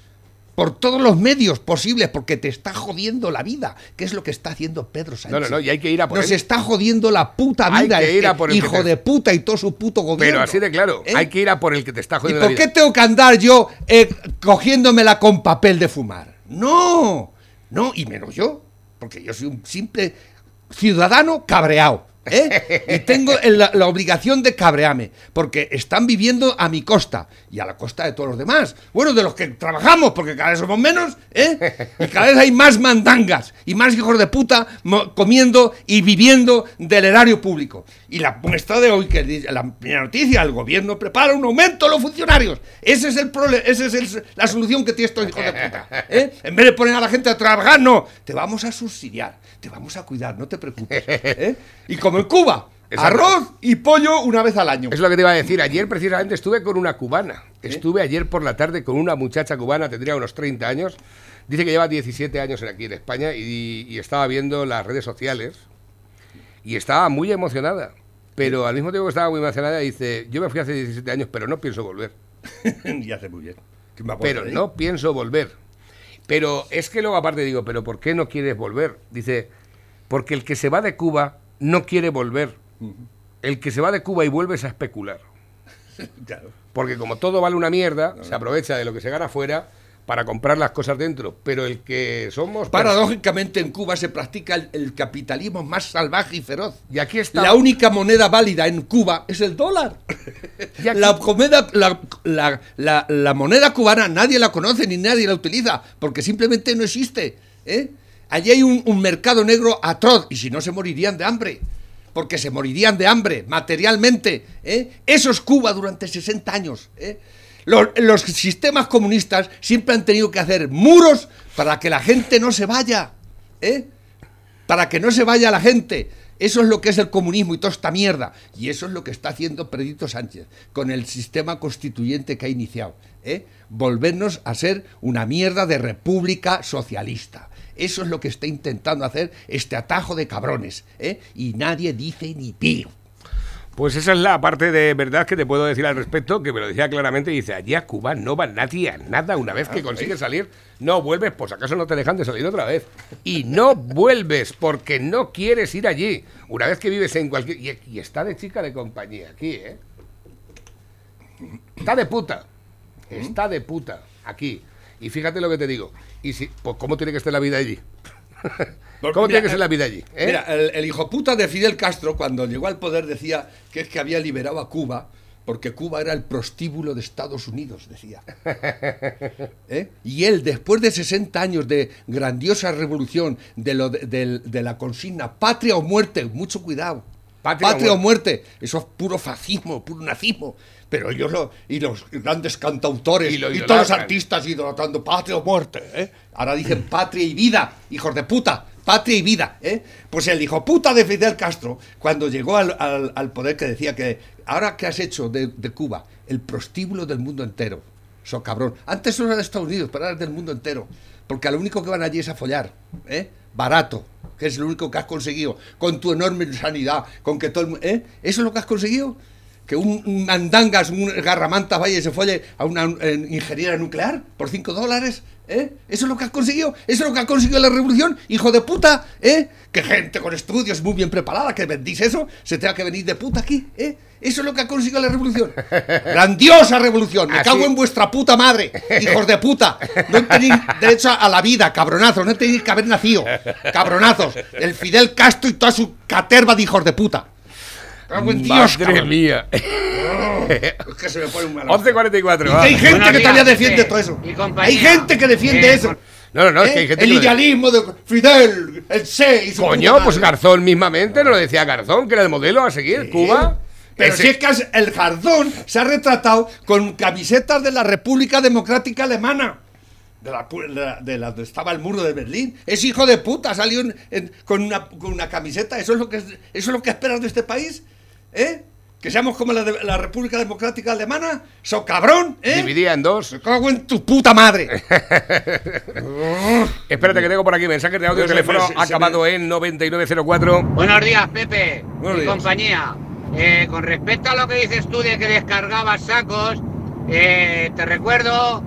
Por todos los medios posibles, porque te está jodiendo la vida, que es lo que está haciendo Pedro Sánchez. No, no, no, y hay que ir a por Nos él. está jodiendo la puta Hay vida, que ir a por el que hijo te- de puta y todo su puto gobierno. Pero así de claro, ¿Eh? hay que ir a por el que te está ¿Y jodiendo por la qué tengo que andar yo eh, cogiéndomela con papel de fumar? No, no, y menos yo, porque yo soy un simple ciudadano cabreado. ¿Eh? Y tengo la obligación de cabrearme, porque están viviendo a mi costa y a la costa de todos los demás. Bueno, de los que trabajamos, porque cada vez somos menos, ¿eh? y cada vez hay más mandangas y más hijos de puta comiendo y viviendo del erario público. Y la muestra de hoy, que la primera noticia, el gobierno prepara un aumento a los funcionarios. Ese es el problema, esa es el- la solución que tiene estos hijos de puta. ¿eh? En vez de poner a la gente a trabajar, no, te vamos a subsidiar, te vamos a cuidar, no te preocupes. ¿eh? Y como en Cuba, Exacto. arroz y pollo una vez al año. Es lo que te iba a decir. Ayer precisamente estuve con una cubana. Estuve ayer por la tarde con una muchacha cubana, tendría unos 30 años. Dice que lleva 17 años aquí en España y, y estaba viendo las redes sociales y estaba muy emocionada. Pero al mismo tiempo que estaba muy emocionada, dice, yo me fui hace 17 años, pero no pienso volver. (laughs) y hace muy bien. Pero no pienso volver. Pero es que luego aparte digo, pero ¿por qué no quieres volver? Dice, porque el que se va de Cuba no quiere volver. El que se va de Cuba y vuelve es a especular. (laughs) Claro. Porque como todo vale una mierda, se aprovecha de lo que se gana afuera para comprar las cosas dentro. Pero el que somos... Paradójicamente en Cuba se practica el, el capitalismo más salvaje y feroz. Y aquí está... La única moneda válida en Cuba es el dólar. (laughs) Aquí- La, comeda- la, la- la- la moneda cubana nadie la conoce ni nadie la utiliza porque simplemente no existe. ¿eh? Allí hay un, un mercado negro atroz y si no se morirían de hambre. Porque se morirían de hambre materialmente. ¿eh? Eso es Cuba durante 60 años. ¿eh? Los, sistemas comunistas siempre han tenido que hacer muros para que la gente no se vaya. ¿eh? para que no se vaya la gente. Eso es lo que es el comunismo y toda esta mierda. Y eso es lo que está haciendo Pedrito Sánchez con el sistema constituyente que ha iniciado. ¿eh? Volvernos a ser una mierda de república socialista. Eso es lo que está intentando hacer este atajo de cabrones. ¿eh? Y nadie dice ni pío. Pues esa es la parte de verdad que te puedo decir al respecto, que me lo decía claramente, dice, allí a Cuba no va nadie a nada, una vez que consigues salir, no vuelves, pues acaso no te dejan de salir otra vez. Y no vuelves porque no quieres ir allí, una vez que vives en cualquier... Y, y está de chica de compañía aquí, ¿eh? Está de puta, está de puta aquí. Y fíjate lo que te digo, y si, pues cómo tiene que estar la vida allí. (laughs) ¿Cómo tiene que ser la vida allí? eh? Mira, el, el hijo puta de Fidel Castro, cuando llegó al poder, decía que es que había liberado a Cuba porque Cuba era el prostíbulo de Estados Unidos, decía. (laughs) ¿Eh? Y él, después de 60 años de grandiosa revolución, de, lo de, la consigna patria o muerte, mucho cuidado. Patria Patria, o o muerte, eso es puro fascismo, puro nazismo. Pero ellos lo, y los grandes cantautores Y lo y, todos los artistas idolatrando patria o muerte. ¿eh? Ahora dicen patria y vida, hijos de puta, patria y vida. ¿eh? Pues el hijo puta de Fidel Castro, cuando llegó al, al- poder, que decía que ahora que has hecho de, Cuba el prostíbulo del mundo entero, so cabrón. Antes solo era de Estados Unidos, pero ahora del mundo entero. Porque a lo único que van allí es a follar, ¿eh? Barato, que es lo único que has conseguido, con tu enorme sanidad, con que todo el mu- ¿eh? ¿Eso es lo que has conseguido? Que un, un mandangas, un garramantas vaya y se folle a una eh, ingeniera nuclear por 5 dólares. ¿Eh? ¿Eso es lo que has conseguido? ¿Eso es lo que ha conseguido la revolución? ¡Hijo de puta! ¿Eh? Que gente con estudios muy bien preparada, que vendís eso, se tenga que venir de puta aquí, ¿eh? Eso es lo que ha conseguido la revolución. (laughs) ¡Grandiosa revolución! ¡Me Así- cago en vuestra puta madre! ¡Hijos de puta! No tenéis derecho a la vida, cabronazos. No tenéis que haber nacido. Cabronazos. El Fidel Castro y toda su caterva de hijos de puta. Dios, mía. (laughs) Es que se me pone un mal. 11.44. Y va. que hay gente Buenos que todavía defiende eh, todo eso. Hay gente que defiende Eh, eso. No, no, no, es ¿Eh? que hay gente El que idealismo de Fidel, el Che y su Coño, pues. Garzón mismamente nos lo decía Garzón, que era el modelo a seguir, Cuba. Pero Ese- si es que el Jardón se ha retratado con camisetas de la República Democrática Alemana. De la, pu- de la- de la- donde estaba el muro de Berlín. Es hijo de puta, salió en- en- con, una, con una camiseta. ¿Eso es, lo que, es- ¿Eso es lo que esperas de este país? ¿Eh? ¿Que seamos como la, de- la República Democrática Alemana? ¡So cabrón! ¿eh? Dividía en dos. Me cago en tu puta madre. (laughs) Espérate que tengo por aquí mensajes de audio Se me- teléfono se- se acabado en 9904. Buenos días, Pepe Buenos y días. compañía. Eh, con respecto a lo que dices tú de que descargabas sacos, eh, te recuerdo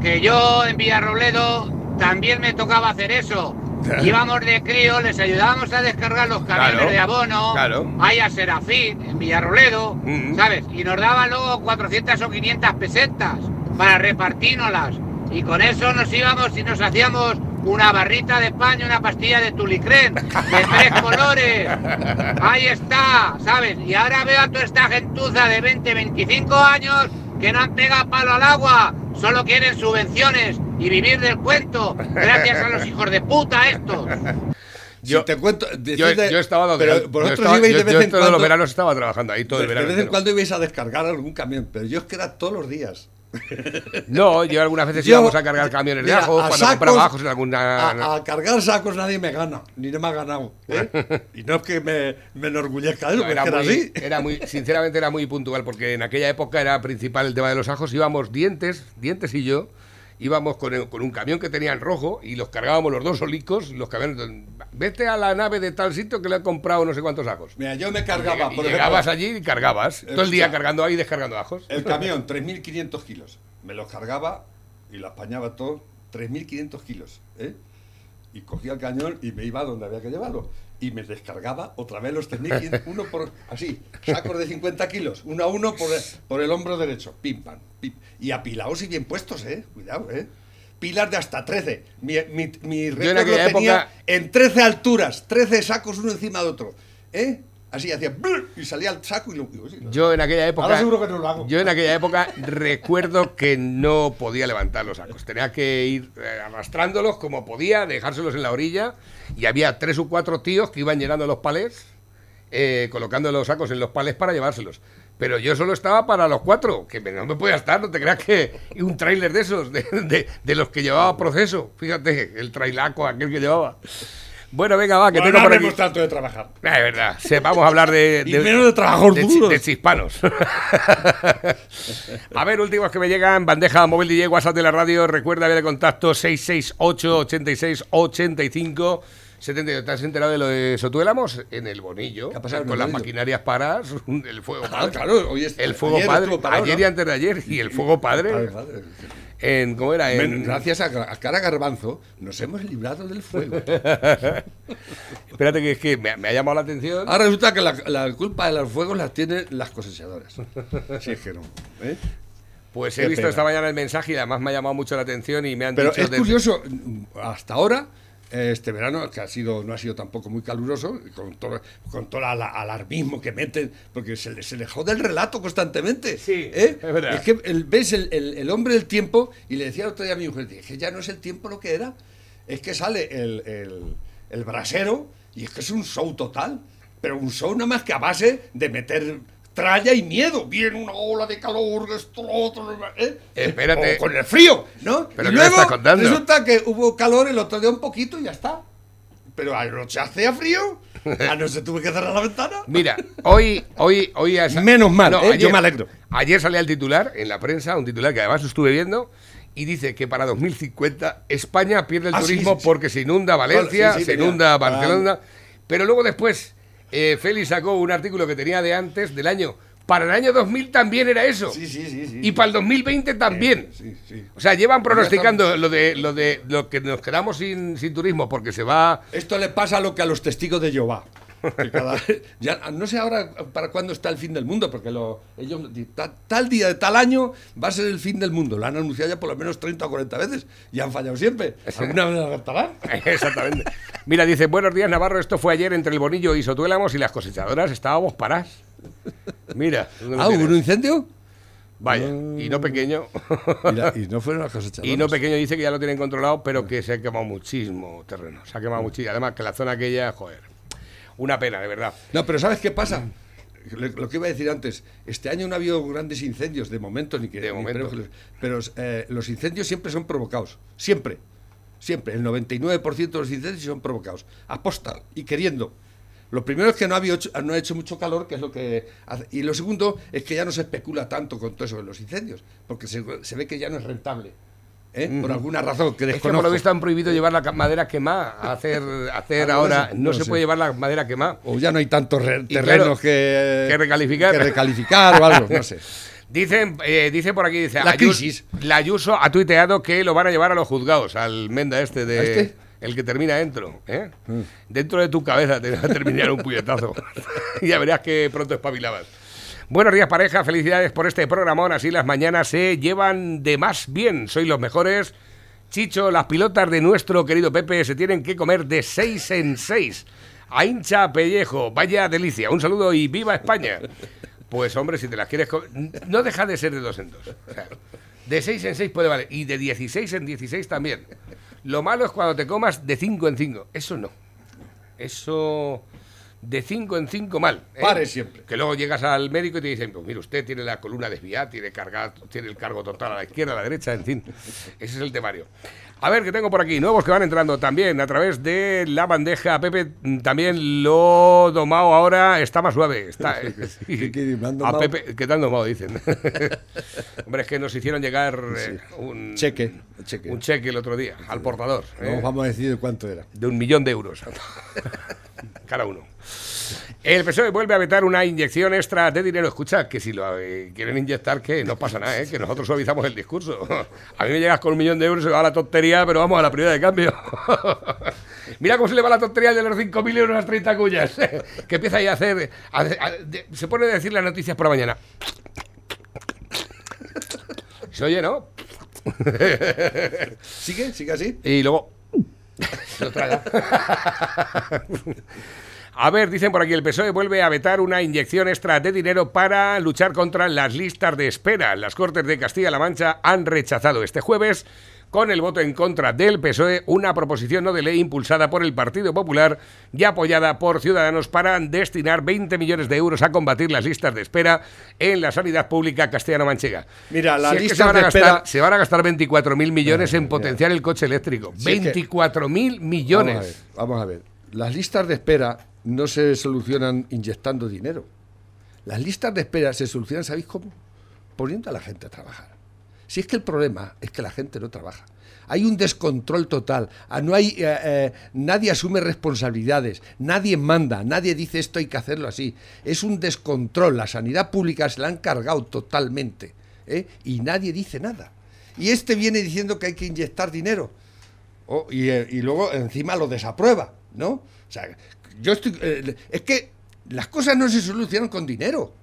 que yo en Villarrobledo también me tocaba hacer eso. (laughs) Íbamos de crío, les ayudábamos a descargar los camiones Claro, de abono, claro. ahí a Serafín, en Villarrobledo, Mm. ¿sabes? Y nos daban luego 400 o 500 pesetas para repartírnoslas. Y con eso nos íbamos y nos hacíamos una barrita de pan y una pastilla de tulicrén, de tres (laughs) colores. Ahí está, ¿sabes? Y ahora veo a toda esta gentuza de 20, 25 años que no han pegado palo al agua, solo quieren subvenciones y vivir del cuento, gracias a los hijos de puta estos. (laughs) Yo, Si te cuento, yo, de- yo estaba donde- pero yo vosotros estaba- ibais yo- de vez yo en todos cuando- los veranos estaba trabajando ahí todo el de, verano. vez en cuando ibais a descargar algún camión, pero yo es que era todos los días. (laughs) No, yo algunas veces Yo- íbamos a cargar camiones mira, de ajos cuando sacos- compraba ajos en alguna. A, a cargar sacos nadie me gana, ni no me ha ganado. ¿eh? (laughs) y no es que me, me enorgullezca de eso, No, era, era muy, así. era muy, sinceramente era muy puntual porque en aquella época era principal el tema de los ajos. Íbamos dientes, dientes y yo, íbamos con, el- con un camión que tenía en rojo y los cargábamos los dos solicos. Los camiones, vete a la nave de tal sitio que le han comprado no sé cuántos ajos. Mira, yo me Y cargaba, y por llegabas ejemplo, allí y cargabas. Todo el día cargando ahí y descargando ajos. el camión, 3.500 kilos. Me los cargaba y lo apañaba todo, 3.500 kilos. ¿eh? Y cogía el cañón y me iba donde había que llevarlo. Y me descargaba otra vez los 3.500, (laughs) uno por, así, sacos de 50 kilos, uno a uno por el, por el hombro derecho, pim, pam, pim. Y apilados y bien puestos, ¿eh? Cuidado, ¿eh? Pilas de hasta 13. Mi, mi, mi récord lo tenía época- en 13 alturas, 13 sacos uno encima de otro. ¿Eh? Así hacía, y salía el saco y lo... Yo en aquella época. Ahora seguro que no lo hago. Yo en aquella época recuerdo que no podía levantar los sacos. Tenía que ir eh, arrastrándolos como podía, dejárselos en la orilla. Y había tres o cuatro tíos que iban llenando los palés, eh, colocando los sacos en los palés para llevárselos. Pero yo solo estaba para los cuatro, que no me podía estar, no te creas que y un tráiler de esos, de, de- de los que llevaba proceso. Fíjate, el trailaco aquel que llevaba. Bueno, venga, va, que Bueno, tengo no por aquí. hablemos tanto de trabajar. Ah, Es verdad, vamos a hablar de, (laughs) Y menos de trabajos chi- duros. de chispanos. (laughs) a ver, últimos que me llegan, bandeja móvil DJ, WhatsApp de la radio, recuerda vía de contacto 668 86 85 72. ¿Te has enterado de lo de Sotuélamos? En el Bonillo, ¿Qué ha pasado con las mañas paradas, (laughs) el fuego Ah, padre. claro, hoy es- el fuego ayer padre, parado, ayer ¿no? y antes de ayer, y el fuego padre. Padre, padre. En, ¿Cómo era? En, Gracias a, a Cara Garbanzo nos hemos librado del fuego. (laughs) Espérate que es que me, me ha llamado la atención. Ahora resulta que la, la culpa de los fuegos las tienen las cosechadoras. Sí, es que no. ¿eh? Pues he visto pena. esta mañana el mensaje y además me ha llamado mucho la atención y me han Pero dicho... es curioso, hasta ahora, este verano, que ha sido, no ha sido tampoco muy caluroso, con todo, con todo el ala- alarmismo que meten, porque se, le- se le jode el relato constantemente. Sí, ¿eh? es verdad. que el- ves el, el- el hombre del tiempo, y le decía el otro día a mi mujer, es que ya no es el tiempo lo que era, es que sale el, el, el brasero, y es que es un show total, pero un show nada más que a base de meter tralla y miedo. Viene una ola de calor, esto, lo otro, ¿eh? Espérate. O con el frío, ¿no? ¿Pero y qué luego estás contando? resulta que hubo calor el otro día un poquito y ya está. Pero anoche hacía frío, (laughs) anoche tuve que cerrar la ventana. Mira, hoy, hoy, hoy... ha sa- Menos mal, ¿eh? Yo me alegro. Ayer salía el titular en la prensa, un titular que además estuve viendo, y dice que para 2050 España pierde el Ah, turismo sí, sí. porque se inunda Valencia, se inunda. Barcelona, pero luego después eh, Félix sacó un artículo que tenía de antes, del año Para el año 2000 también era eso. Sí, sí, sí. sí. Y para el 2020 también. Sí, sí. O sea, llevan pronosticando lo de lo de lo que nos quedamos sin, sin turismo porque se va. Esto le pasa lo que a los testigos de Jehová. Que cada- (laughs) ya, no sé ahora para cuándo está el fin del mundo, porque lo, ellos ta- tal día de tal año va a ser el fin del mundo. Lo han anunciado ya por lo menos 30 o 40 veces y han fallado siempre. (laughs) ¿Alguna vez acertarán? Exactamente. Mira, dice, buenos días Navarro, esto fue ayer entre el Bonillo y Sotuélamos y las cosechadoras estábamos paradas. Mira. ¿dónde (laughs) lo Ah, ¿hubo un incendio? Vaya, y no pequeño. Y, la- y no fueron las cosechadoras. Y no pequeño dice que ya lo tienen controlado, pero que se ha quemado muchísimo terreno. Se ha quemado muchísimo. Además, que la zona aquella, joder. Una pena, de verdad. No, pero ¿sabes qué pasa? Lo que iba a decir antes, este año no ha habido grandes incendios de momento, ni que De ni momento. esperemos que los- pero eh, los incendios siempre son provocados, siempre, siempre. El 99% de los incendios son provocados, aposta y queriendo. Lo primero es que no ha, habido, no ha hecho mucho calor, que es lo que hace. Y lo segundo es que ya no se especula tanto con todo eso de los incendios, porque se, se ve que ya no es rentable. ¿Eh? Por alguna razón que Es que desconozco. por lo visto han prohibido llevar la madera quemada. (laughs) Hacer, hacer de ahora. No, no se sé. puede llevar la madera quemada. O ya no hay tantos terrenos claro, que, que recalificar. que recalificar o algo, no sé. (laughs) Dicen, eh, dice por aquí, dice La Ayus- crisis. La Ayuso ha tuiteado que lo van a llevar a los juzgados, al Menda este de. ¿A este? El que termina dentro, ¿eh? Dentro de tu cabeza te va a terminar un puñetazo. y (laughs) ya verás que pronto espabilabas. Buenos días, pareja. Felicidades por este programón. Así las mañanas se llevan de más bien. Sois los mejores. Chicho, las pilotas de nuestro querido Pepe se tienen que comer de seis en seis. A hincha pellejo. Vaya delicia. Un saludo y viva España. Pues hombre, si te las quieres comer, no deja de ser de dos en dos. O sea, de seis en seis puede valer. Y de 16 en 16 también. Lo malo es cuando te comas de 5 en 5. Eso no. Eso de 5 en 5 mal. ¿eh? Pare siempre. Que luego llegas al médico y te dicen, pues mire, usted tiene la columna desviada, tiene, carga, tiene el cargo total a la izquierda, a la derecha, en fin. Ese es el temario. A ver, que tengo por aquí? Nuevos que van entrando también a través de la bandeja. Pepe también lo domado ahora, está más suave. Está, (laughs) eh, sí. ¿Qué- qué- a? Pepe, que te han domado, dicen. (laughs) Hombre, es que nos hicieron llegar eh, un, Cheque, cheque. un cheque el otro día al portador. No ¿eh? vamos a decir de cuánto era. de un millón de euros (laughs) cada uno. El PSOE vuelve a vetar una inyección extra de dinero. Escucha, que si lo eh, quieren inyectar, que no pasa nada, ¿eh? que nosotros suavizamos el discurso. (laughs) A mí me llegas con un millón de euros, se va a la tontería, pero vamos a la primera de cambio. (laughs) Mira cómo se le va la tontería de los 5.000 euros a las 30 cuñas. (laughs) que empieza ahí a hacer. a- a- de- se pone a decir las noticias por la mañana. Se oye, ¿no? ¿Sigue? ¿Sigue así? Y luego. Se lo traga. A ver, dicen por aquí, el PSOE vuelve a vetar una inyección extra de dinero para luchar contra las listas de espera. Las Cortes de Castilla-La Mancha han rechazado este jueves, con el voto en contra del PSOE, una proposición no de ley impulsada por el Partido Popular y apoyada por Ciudadanos para destinar 20 millones de euros a combatir las listas de espera en la sanidad pública castellano-manchega. Mira, las Si es que listas se van a de gastar, espera- se van a gastar 24.000 millones en potenciar el coche eléctrico. Si es que- 24.000 millones. Vamos a, ver, vamos a ver. Las listas de espera no se solucionan inyectando dinero. Las listas de espera se solucionan, ¿sabéis cómo? Poniendo a la gente a trabajar. Si es que el problema es que la gente no trabaja. Hay un descontrol total. Ah, No hay, eh, eh, nadie asume responsabilidades. Nadie manda. Nadie dice esto hay que hacerlo así. Es un descontrol. La sanidad pública se la han cargado totalmente. ¿eh? Y nadie dice nada. Y este viene diciendo que hay que inyectar dinero. Oh, y, y luego encima lo desaprueba, ¿no? O sea, yo estoy. eh, es que las cosas no se solucionan con dinero.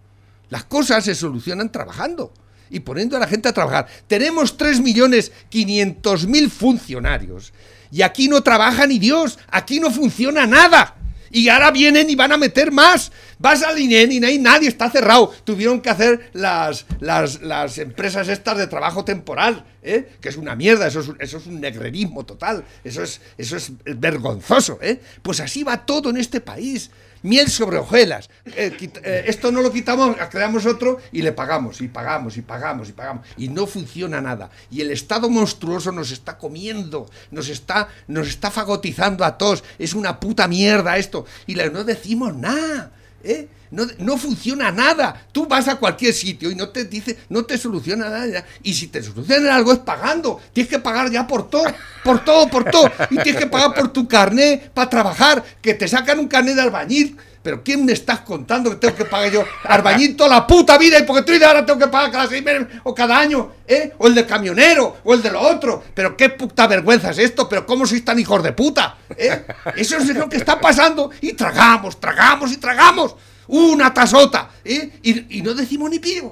Las cosas se solucionan trabajando y poniendo a la gente a trabajar. Tenemos 3.500.000 funcionarios y aquí no trabaja ni Dios, aquí no funciona nada. Y ahora vienen y van a meter más. Vas al INEN y no hay nadie, está cerrado. Tuvieron que hacer las, las, las empresas estas de trabajo temporal, ¿eh? que es una mierda, eso es, un- eso es un negrerismo total, eso es, eso es vergonzoso. ¿eh? Pues así va todo en este país. Miel sobre hojuelas. Eh, eh, esto no lo quitamos, creamos otro y le pagamos, y pagamos, y pagamos, y pagamos. Y no funciona nada. Y el Estado monstruoso nos está comiendo, nos está, nos está fagotizando a todos. Es una puta mierda esto. Y la- no decimos nada. ¿Eh? No, no funciona nada. Tú vas a cualquier sitio y no te dice, no te soluciona nada. Y si te soluciona algo es pagando. Tienes que pagar ya por todo, por todo, por todo. Y tienes que pagar por tu carné para trabajar. Que te sacan un carné de albañil. Pero ¿quién me estás contando que tengo que pagar yo arbañito la puta vida y porque estoy de ahora tengo que pagar cada seis meses o cada año, ¿eh? O el del camionero, o el de lo otro. Pero qué puta vergüenza es esto, pero cómo sois tan hijos de puta, ¿eh? Eso es lo que está pasando y tragamos, tragamos y tragamos. Una tasota, ¿eh? Y, y no decimos ni pío.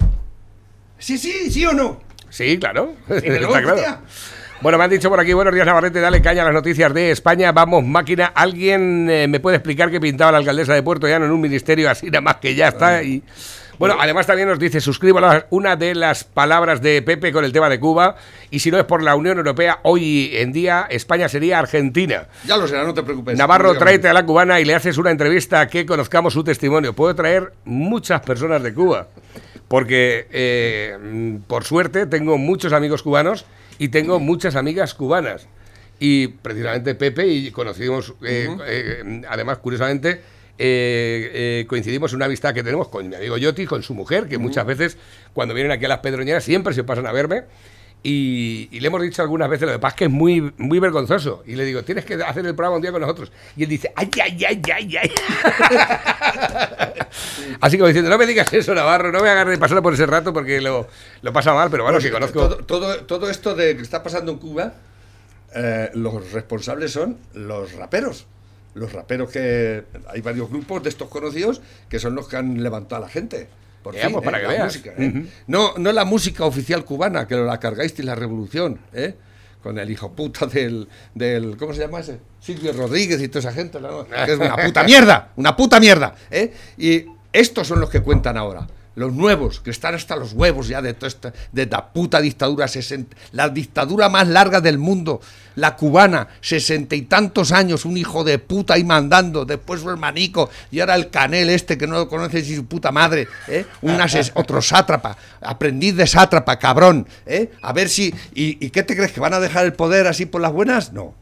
Sí, sí, sí o no. Sí, claro. (laughs) Está claro. Bueno, me han dicho por aquí, buenos días Navarrete, dale caña a las noticias de España, vamos máquina, ¿alguien eh, me puede explicar qué pintaba la alcaldesa de Puerto Llano en un ministerio así nada más que ya está? Y... Bueno, además también nos dice, suscribo una de las palabras de Pepe con el tema de Cuba, y si no es por la Unión Europea, hoy en día España sería Argentina. Ya lo será, no te preocupes. Navarro, tráete a la cubana y le haces una entrevista que conozcamos su testimonio. Puedo traer muchas personas de Cuba, porque eh, por suerte tengo muchos amigos cubanos y tengo muchas amigas cubanas. Y precisamente Pepe y conocimos, eh, eh, además, curiosamente, eh, coincidimos en una amistad que tenemos con mi amigo Yoti, con su mujer, que muchas veces cuando vienen aquí a las Pedroñeras siempre se pasan a verme. Y, y le hemos dicho algunas veces, lo que pasa es que es muy, muy vergonzoso. Y le digo, tienes que hacer el programa un día con nosotros. Y él dice, ay, ay, ay, ay, ay. (laughs) Así como diciendo, no me digas eso, Navarro, no me hagas pasar por ese rato porque lo, lo pasa mal, pero bueno, que conozco... Todo, todo, todo esto de que está pasando en Cuba, eh, los responsables son los raperos. Los raperos que. Hay varios grupos de estos conocidos que son los que han levantado a la gente. Por fin, pues, para ¿eh? que veas. música, ¿eh? No, no la música oficial cubana, que la cargasteis la revolución, ¿eh? Con el hijo puta del, del. ¿Cómo se llama ese? Silvio Rodríguez y toda esa gente. ¿no? Que es una puta mierda, una puta mierda. ¿eh? Y estos son los que cuentan ahora. Los nuevos, que están hasta los huevos ya de toda esta, de la puta dictadura, 60 la dictadura más larga del mundo, la cubana, sesenta y tantos años, un hijo de puta ahí mandando, después su hermanico, y ahora el canel este que no lo conoce ni su puta madre, ¿eh? Un ases- (laughs) otro sátrapa, aprendiz de sátrapa, cabrón, ¿eh? A ver si, y, ¿y qué te crees, que van a dejar el poder así por las buenas? No.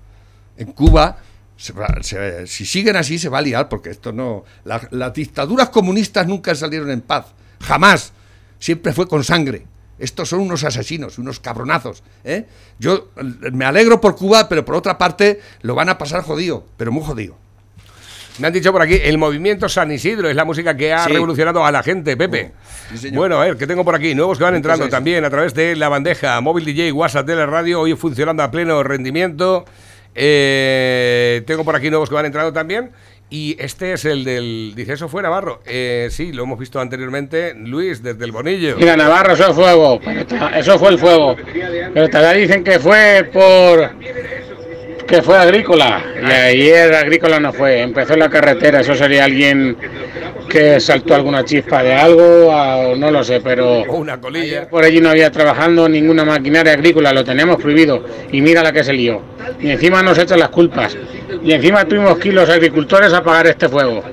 En Cuba, se va- se- si siguen así, se va a liar, porque esto no. la- las dictaduras comunistas nunca salieron en paz. Jamás. Siempre fue con sangre. Estos son unos asesinos, unos cabronazos. ¿eh? Yo eh, me alegro por Cuba, pero por otra parte lo van a pasar jodido, pero muy jodido. Me han dicho por aquí, el movimiento San Isidro es la música que ha Sí. revolucionado a la gente, Pepe. Sí, bueno, a ver, ¿qué tengo por aquí? Nuevos que van entrando Entonces- también a través de la bandeja móvil DJ, WhatsApp de la radio, hoy funcionando a pleno rendimiento. Eh, tengo por aquí nuevos que van entrando también. Y este es el del. Dice, ¿eso fue Navarro? Eh, sí, lo hemos visto anteriormente. Luis, desde el Bonillo. Mira, Navarro, eso es fuego. Eso fue el fuego. Pero todavía dicen que fue por. que fue agrícola. Y ayer agrícola no fue. Empezó en la carretera. Eso sería alguien que saltó alguna chispa de algo. o no lo sé, pero. O una colilla. Por allí no había trabajando ninguna maquinaria agrícola. Lo tenemos prohibido. Y mira la que se lió. Y encima nos echan las culpas. Y encima tuvimos que ir los agricultores a pagar este fuego. (laughs)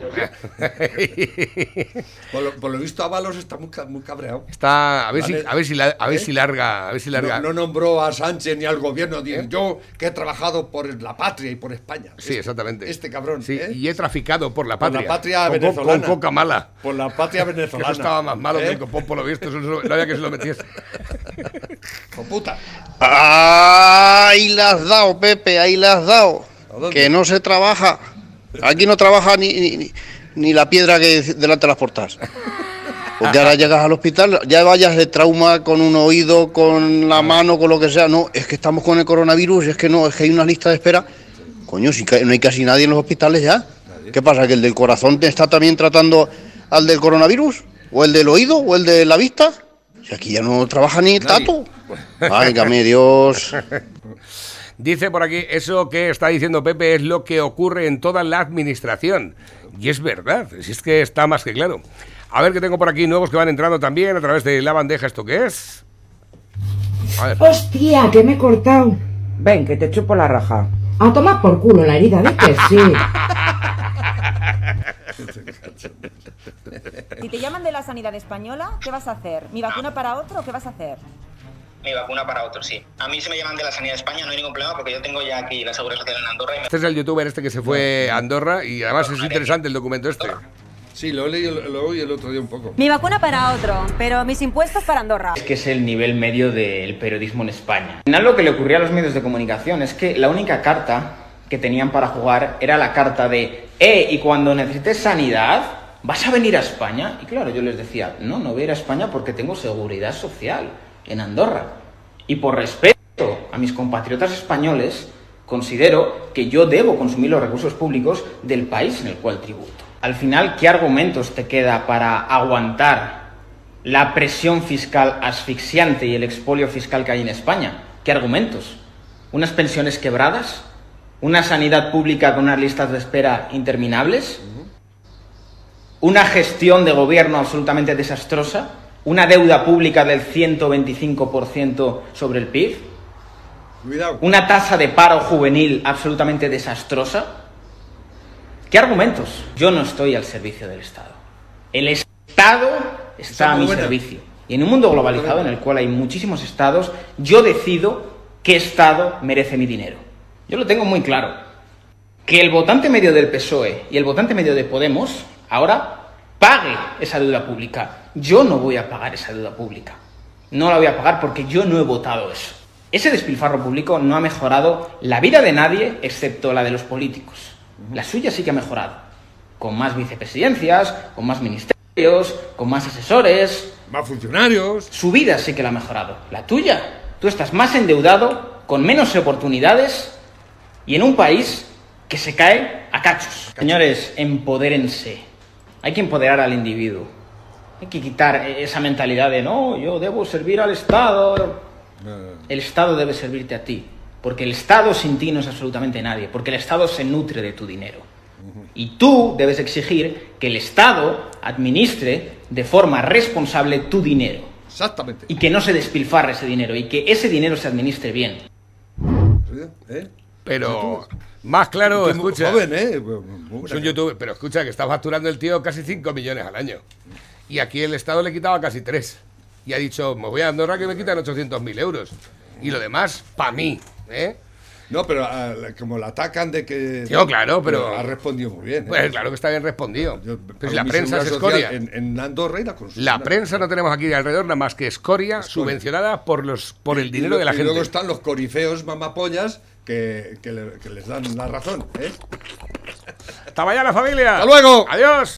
Por lo, por lo visto, Ábalos está muy, muy cabreado. Está. A ver, si, a ver si, la- a ver ¿Eh? si larga. A ver si larga. No, no nombró a Sánchez ni al gobierno. dice, Yo que he trabajado por la patria y por España. Sí, exactamente. Este cabrón. Sí, ¿eh? y he traficado por la Por patria. la patria Con- con- venezolana. Con, coca mala. Por la patria (laughs) venezolana. eso estaba más malo ¿eh? que el copón, por lo visto. Eso no, no había que se lo metiese. Hijo puta. Ahí la has dado, Pepe, ahí la has dado. Que no se trabaja. Aquí no trabaja ni, ni, ni la piedra que delante de las puertas. Porque ahora llegas al hospital, ya vayas de trauma con un oído, con la mano, con lo que sea. No, es que estamos con el coronavirus, es que no, es que hay una lista de espera. Coño, si no hay casi nadie en los hospitales ya. ¿Qué pasa? ¿Que el del corazón te está también tratando al del coronavirus? ¿O el del oído? ¿O el de la vista? Si aquí ya no trabaja ni el tato. Válgame Dios. (laughs) Dice por aquí, eso que está diciendo Pepe es lo que ocurre en toda la administración. Y es verdad, si es que está más que claro. A ver que tengo por aquí nuevos que van entrando también a través de la bandeja. ¿Esto qué es? A ver. Hostia, que me he cortado. Ven, que te chupo la raja. A tomar por culo la herida, ¿ves que sí? (laughs) Si te llaman de la sanidad española, ¿qué vas a hacer? ¿Mi vacuna para otro o qué vas a hacer? Mi vacuna para otro, sí. A mí se me llaman de la sanidad de España, no hay ningún problema porque yo tengo ya aquí la seguridad social en Andorra y me Este es el youtuber este que se fue a Andorra y además es interesante el documento este. Sí, lo he leído lo oí el otro día un poco. Mi vacuna para otro, pero mis impuestos para Andorra. Es que es el nivel medio del periodismo en España. Al final lo que le ocurría a los medios de comunicación es que la única carta que tenían para jugar era la carta de eh, y cuando necesites sanidad, ¿vas a venir a España? Y claro, yo les decía, no, no voy a ir a España porque tengo seguridad social en Andorra. Y por respeto a mis compatriotas españoles, considero que yo debo consumir los recursos públicos del país en el cual tributo. Al final, ¿qué argumentos te queda para aguantar la presión fiscal asfixiante y el expolio fiscal que hay en España? ¿Qué argumentos? ¿Unas pensiones quebradas? ¿Una sanidad pública con unas listas de espera interminables? ¿Una gestión de gobierno absolutamente desastrosa? ¿Una deuda pública del 125% sobre el PIB? ¿Una tasa de paro juvenil absolutamente desastrosa? ¿Qué argumentos? Yo no estoy al servicio del Estado. El Estado está a mi buena. servicio. Y en un mundo globalizado en el cual hay muchísimos estados, yo decido qué Estado merece mi dinero. Yo lo tengo muy claro. Que el votante medio del PSOE y el votante medio de Podemos ahora pague esa deuda pública. Yo no voy a pagar esa deuda pública. No la voy a pagar porque yo no he votado eso. Ese despilfarro público no ha mejorado la vida de nadie excepto la de los políticos. La suya sí que ha mejorado. Con más vicepresidencias, con más ministerios, con más asesores. Más funcionarios. Su vida sí que la ha mejorado. La tuya. Tú estás más endeudado, con menos oportunidades y en un país que se cae a cachos. Señores, empodérense. Hay que empoderar al individuo. Hay que quitar esa mentalidad de no, yo debo servir al Estado. El Estado debe servirte a ti. Porque el Estado sin ti no es absolutamente nadie. Porque el Estado se nutre de tu dinero. Y tú debes exigir que el Estado administre de forma responsable tu dinero. Exactamente. Y que no se despilfarre ese dinero. Y que ese dinero se administre bien. ¿Eh? Pero más claro, es escucha. joven, ¿eh? Es un youtuber, pero escucha que está facturando el tío casi 5 millones al año. Y aquí el Estado le quitaba casi 3. Y ha dicho, me voy a Andorra que me quitan 800.000 euros. Y lo demás, para mí. ¿eh? No, pero ah, la- como la atacan de que. Yo, claro, pero- Ha respondido muy bien. ¿eh? Pues claro que está bien respondido. Pero si Pago la prensa es escoria. En, en Andorra y la. La prensa no tenemos aquí alrededor nada más que escoria, subvencionada por los por el Y dinero de la y gente. luego están los corifeos mamapollas que, que, le- que les dan la razón. ¿eh? Hasta mañana, familia. Hasta luego. Adiós.